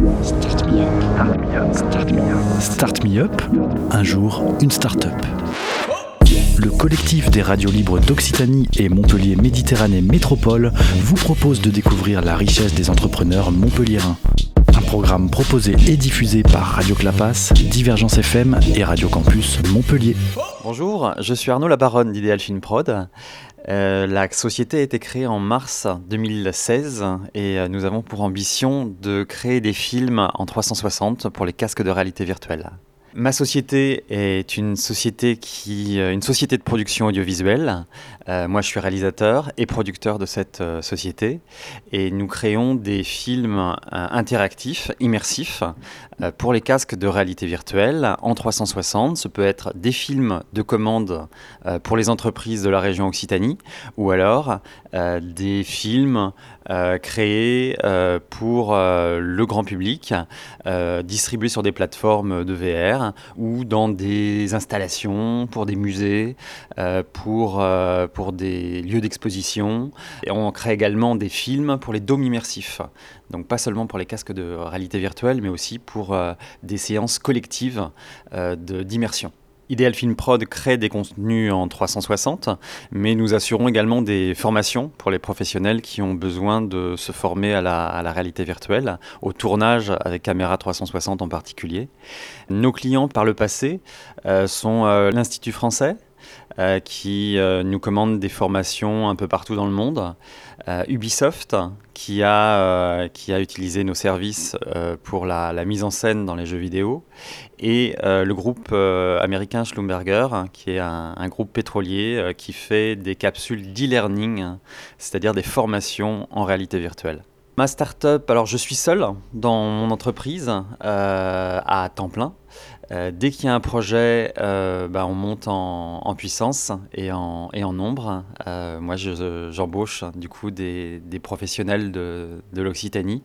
Start me up. Start me up. Start me up. Un jour, une start-up. Le collectif des radios libres d'Occitanie et Montpellier Méditerranée Métropole vous propose de découvrir la richesse des entrepreneurs montpelliérains. Un programme proposé et diffusé par Radio Clapas, Divergence FM et Radio Campus Montpellier. Bonjour, je suis Arnaud Labaronne d'Ideal Film Prod. Euh, la société a été créée en mars 2016 et euh, nous avons pour ambition de créer des films en 360 pour les casques de réalité virtuelle. Ma société est une société qui, euh, de production audiovisuelle. Euh, moi, je suis réalisateur et producteur de cette euh, société, et nous créons des films interactifs, immersifs, pour les casques de réalité virtuelle en 360. Ce peut être des films de commande pour les entreprises de la région Occitanie, ou alors des films créés pour le grand public, distribués sur des plateformes de VR ou dans des installations pour des musées, euh, pour, euh, pour des lieux d'exposition. On crée également des films pour les dômes immersifs. Donc pas seulement pour les casques de réalité virtuelle, mais aussi pour euh, des séances collectives d'immersion. Ideal Film Prod crée des contenus en 360, mais nous assurons également des formations pour les professionnels qui ont besoin de se former à la, réalité virtuelle, au tournage avec caméra 360 en particulier. Nos clients par le passé euh, sont euh, l'Institut français, qui nous commande des formations un peu partout dans le monde. Ubisoft, qui a, qui a utilisé nos services pour la, mise en scène dans les jeux vidéo et euh, le groupe euh, américain Schlumberger, qui est un, groupe pétrolier euh, qui fait des capsules d'e-learning, c'est-à-dire des formations en réalité virtuelle. Ma start-up, alors je suis seul dans mon entreprise à temps plein. Dès qu'il y a un projet, bah, on monte en, puissance et en, nombre. moi, j'embauche du coup des, professionnels de, l'Occitanie,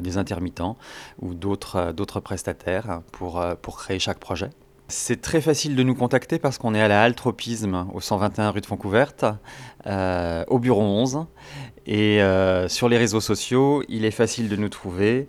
des intermittents ou d'autres prestataires pour, créer chaque projet. C'est très facile de nous contacter parce qu'on est à la halle Tropisme au 121 rue de Foncouverte, euh, au bureau 11. Et euh, sur les réseaux sociaux, il est facile de nous trouver